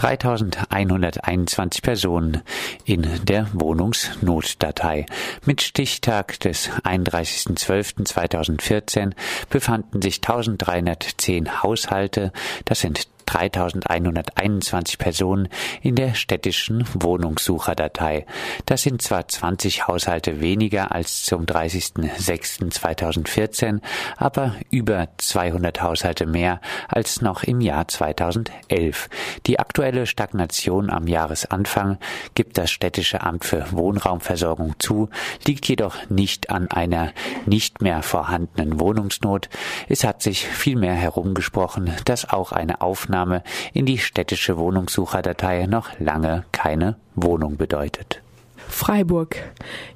3121 Personen in der Wohnungsnotdatei. Mit Stichtag des 31.12.2014 befanden sich 1310 Haushalte, das sind 3121 Personen in der städtischen Wohnungssucherdatei. Das sind zwar 20 Haushalte weniger als zum 30.06.2014, aber über 200 Haushalte mehr als noch im Jahr 2011. Die aktuelle Stagnation am Jahresanfang gibt das städtische Amt für Wohnraumversorgung zu, liegt jedoch nicht an einer nicht mehr vorhandenen Wohnungsnot. Es hat sich vielmehr herumgesprochen, dass auch eine Aufnahme Aufnahme in die städtische Wohnungssucherdatei noch lange keine Wohnung bedeutet. Freiburg.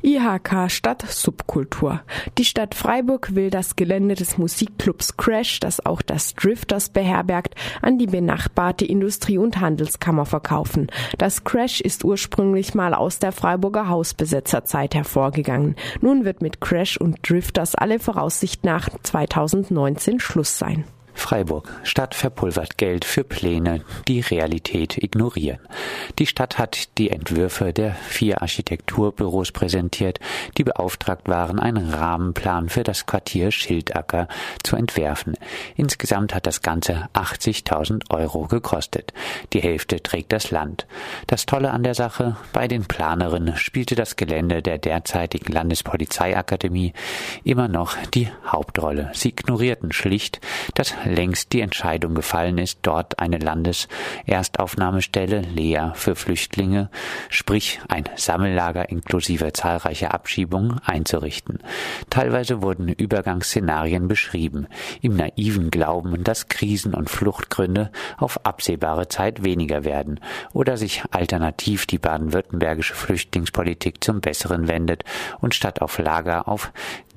IHK Stadt Subkultur. Die Stadt Freiburg will das Gelände des Musikclubs Crash, das auch das Drifters beherbergt, an die benachbarte Industrie- und Handelskammer verkaufen. Das Crash ist ursprünglich mal aus der Freiburger Hausbesetzerzeit hervorgegangen. Nun wird mit Crash und Drifters alle Voraussicht nach 2019 Schluss sein. Freiburg. Stadt verpulvert Geld für Pläne, die Realität ignorieren. Die Stadt hat die Entwürfe der vier Architekturbüros präsentiert, die beauftragt waren, einen Rahmenplan für das Quartier Schildacker zu entwerfen. Insgesamt hat das Ganze 80.000 Euro gekostet. Die Hälfte trägt das Land. Das Tolle an der Sache, bei den Planerinnen spielte das Gelände der derzeitigen Landespolizeiakademie immer noch die Hauptrolle. Sie ignorierten schlicht, dass längst die Entscheidung gefallen ist, dort eine Landeserstaufnahmestelle Lea für Flüchtlinge, sprich ein Sammellager inklusive zahlreicher Abschiebungen einzurichten. Teilweise wurden Übergangsszenarien beschrieben, im naiven Glauben, dass Krisen und Fluchtgründe auf absehbare Zeit weniger werden oder sich alternativ die baden-württembergische Flüchtlingspolitik zum Besseren wendet und statt auf Lager auf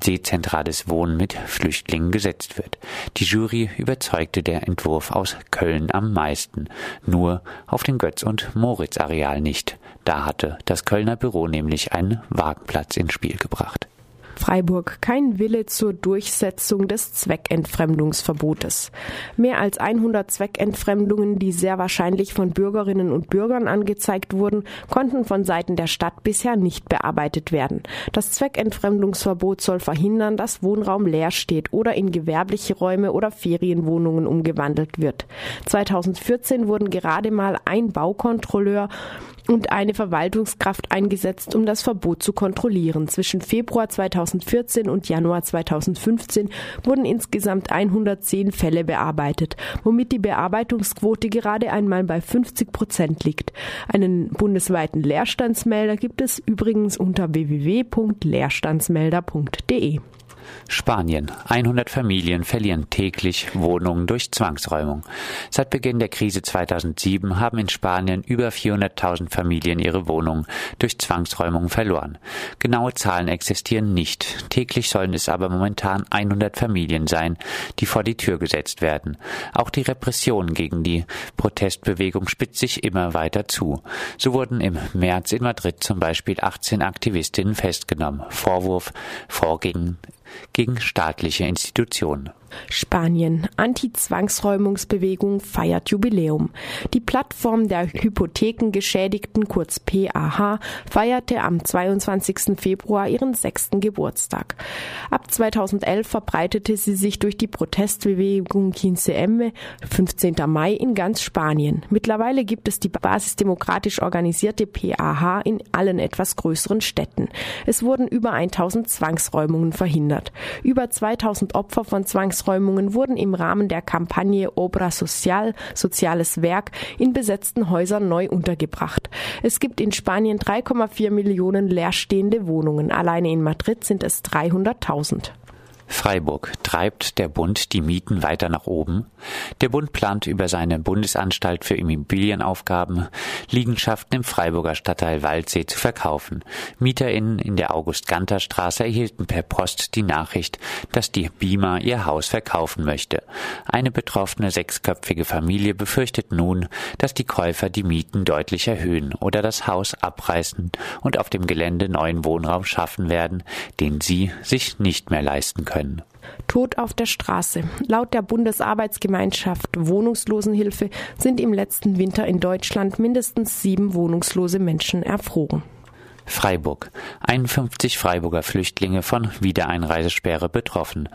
dezentrales Wohnen mit Flüchtlingen gesetzt wird. Die Jury überzeugte der Entwurf aus Köln am meisten, nur auf dem Götz- und Moritz-Areal nicht. Da hatte das Kölner Büro nämlich einen Wagenplatz ins Spiel gebracht. Freiburg kein Wille zur Durchsetzung des Zweckentfremdungsverbotes. Mehr als 100 Zweckentfremdungen, die sehr wahrscheinlich von Bürgerinnen und Bürgern angezeigt wurden, konnten von Seiten der Stadt bisher nicht bearbeitet werden. Das Zweckentfremdungsverbot soll verhindern, dass Wohnraum leer steht oder in gewerbliche Räume oder Ferienwohnungen umgewandelt wird. 2014 wurden gerade mal ein Baukontrolleur und eine Verwaltungskraft eingesetzt, um das Verbot zu kontrollieren. Zwischen Februar 2014 und Januar 2015 wurden insgesamt 110 Fälle bearbeitet, womit die Bearbeitungsquote gerade einmal bei 50 Prozent liegt. Einen bundesweiten Leerstandsmelder gibt es übrigens unter www.leerstandsmelder.de. Spanien. 100 Familien verlieren täglich Wohnungen durch Zwangsräumung. Seit Beginn der Krise 2007 haben in Spanien über 400.000 Familien ihre Wohnungen durch Zwangsräumung verloren. Genaue Zahlen existieren nicht. Täglich sollen es aber momentan 100 Familien sein, die vor die Tür gesetzt werden. Auch die Repression gegen die Protestbewegung spitzt sich immer weiter zu. So wurden im März in Madrid zum Beispiel 18 Aktivistinnen festgenommen. Vorwurf Vorgehen gegen staatliche Institutionen. Spanien. Anti-Zwangsräumungsbewegung feiert Jubiläum. Die Plattform der Hypothekengeschädigten, kurz PAH, feierte am 22. Februar ihren sechsten Geburtstag. Ab 2011 verbreitete sie sich durch die Protestbewegung 15M, 15. Mai in ganz Spanien. Mittlerweile gibt es die basisdemokratisch organisierte PAH in allen etwas größeren Städten. Es wurden über 1000 Zwangsräumungen verhindert. Über 2000 Opfer von Zwangsräumungen Zwangsräumungen wurden im Rahmen der Kampagne Obra Social, soziales Werk, in besetzten Häusern neu untergebracht. Es gibt in Spanien 3,4 Millionen leerstehende Wohnungen. Alleine in Madrid sind es 300.000. Freiburg. Treibt der Bund die Mieten weiter nach oben? Der Bund plant über seine Bundesanstalt für Immobilienaufgaben Liegenschaften im Freiburger Stadtteil Waldsee zu verkaufen. MieterInnen in der August-Ganter-Straße erhielten per Post die Nachricht, dass die BIMA ihr Haus verkaufen möchte. Eine betroffene sechsköpfige Familie befürchtet nun, dass die Käufer die Mieten deutlich erhöhen oder das Haus abreißen und auf dem Gelände neuen Wohnraum schaffen werden, den sie sich nicht mehr leisten können können. Tod auf der Straße. Laut der Bundesarbeitsgemeinschaft Wohnungslosenhilfe sind im letzten Winter in Deutschland mindestens sieben wohnungslose Menschen erfroren. Freiburg. 51 Freiburger Flüchtlinge von Wiedereinreisesperre betroffen.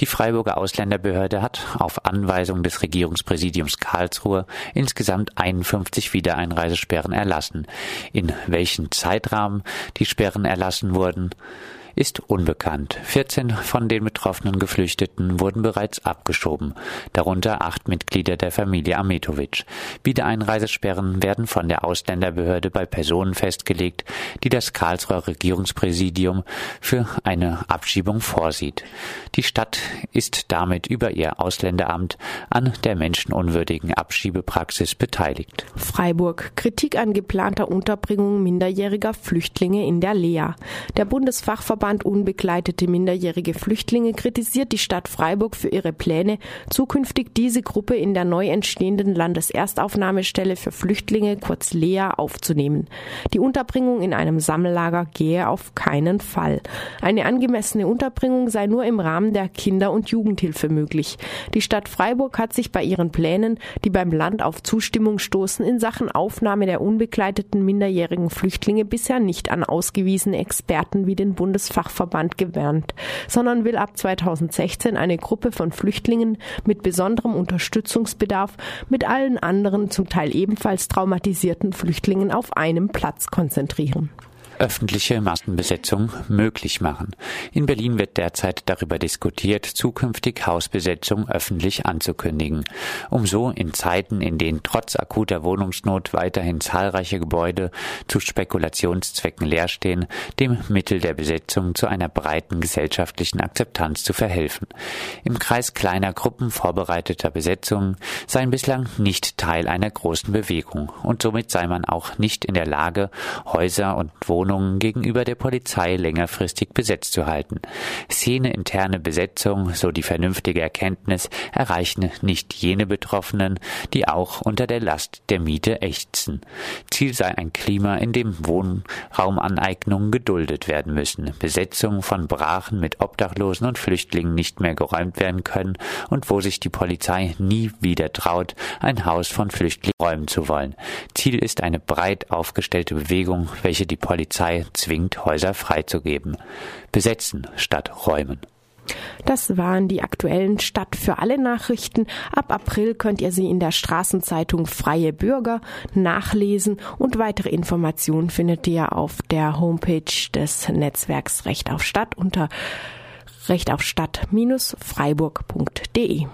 Die Freiburger Ausländerbehörde hat auf Anweisung des Regierungspräsidiums Karlsruhe insgesamt 51 Wiedereinreisesperren erlassen. In welchen Zeitrahmen die Sperren erlassen wurden, ist unbekannt. 14 von den betroffenen Geflüchteten wurden bereits abgeschoben, darunter acht Mitglieder der Familie Ametovic. Wiedereinreisesperren werden von der Ausländerbehörde bei Personen festgelegt, die das Karlsruher Regierungspräsidium für eine Abschiebung vorsieht. Die Stadt ist damit über ihr Ausländeramt an der menschenunwürdigen Abschiebepraxis beteiligt. Freiburg. Kritik an geplanter Unterbringung minderjähriger Flüchtlinge in der Lea. Der Bundesfachverband Bundesverband Unbegleitete minderjährige Flüchtlinge kritisiert die Stadt Freiburg für ihre Pläne, zukünftig diese Gruppe in der neu entstehenden Landeserstaufnahmestelle für Flüchtlinge, kurz LEA, aufzunehmen. Die Unterbringung in einem Sammellager gehe auf keinen Fall. Eine angemessene Unterbringung sei nur im Rahmen der Kinder- und Jugendhilfe möglich. Die Stadt Freiburg hat sich bei ihren Plänen, die beim Land auf Zustimmung stoßen, in Sachen Aufnahme der unbegleiteten minderjährigen Flüchtlinge bisher nicht an ausgewiesene Experten wie den Bundesverband Bundesfachverband gewärmt, sondern will ab 2016 eine Gruppe von Flüchtlingen mit besonderem Unterstützungsbedarf mit allen anderen zum Teil ebenfalls traumatisierten Flüchtlingen auf einem Platz konzentrieren öffentliche Massenbesetzung möglich machen. In Berlin wird derzeit darüber diskutiert, zukünftig Hausbesetzung öffentlich anzukündigen, um so in Zeiten, in denen trotz akuter Wohnungsnot weiterhin zahlreiche Gebäude zu Spekulationszwecken leer stehen, dem Mittel der Besetzung zu einer breiten gesellschaftlichen Akzeptanz zu verhelfen. Im Kreis kleiner Gruppen vorbereiteter Besetzungen seien bislang nicht Teil einer großen Bewegung und somit sei man auch nicht in der Lage, Häuser und Wohnungen Wohnungen gegenüber der Polizei längerfristig besetzt zu halten. Szeneinterne Besetzung, so die vernünftige Erkenntnis, erreichen nicht jene Betroffenen, die auch unter der Last der Miete ächzen. Ziel sei ein Klima, in dem Wohnraumaneignungen geduldet werden müssen, Besetzungen von Brachen mit Obdachlosen und Flüchtlingen nicht mehr geräumt werden können und wo sich die Polizei nie wieder traut, ein Haus von Flüchtlingen räumen zu wollen. Ziel ist eine breit aufgestellte Bewegung, welche die Polizei Polizei zwingt, Häuser freizugeben. Besetzen statt räumen. Das waren die aktuellen Stadt für alle Nachrichten. Ab April könnt ihr sie in der Straßenzeitung Freie Bürger nachlesen und weitere Informationen findet ihr auf der Homepage des Netzwerks Recht auf Stadt unter rechtaufstadt-freiburg.de.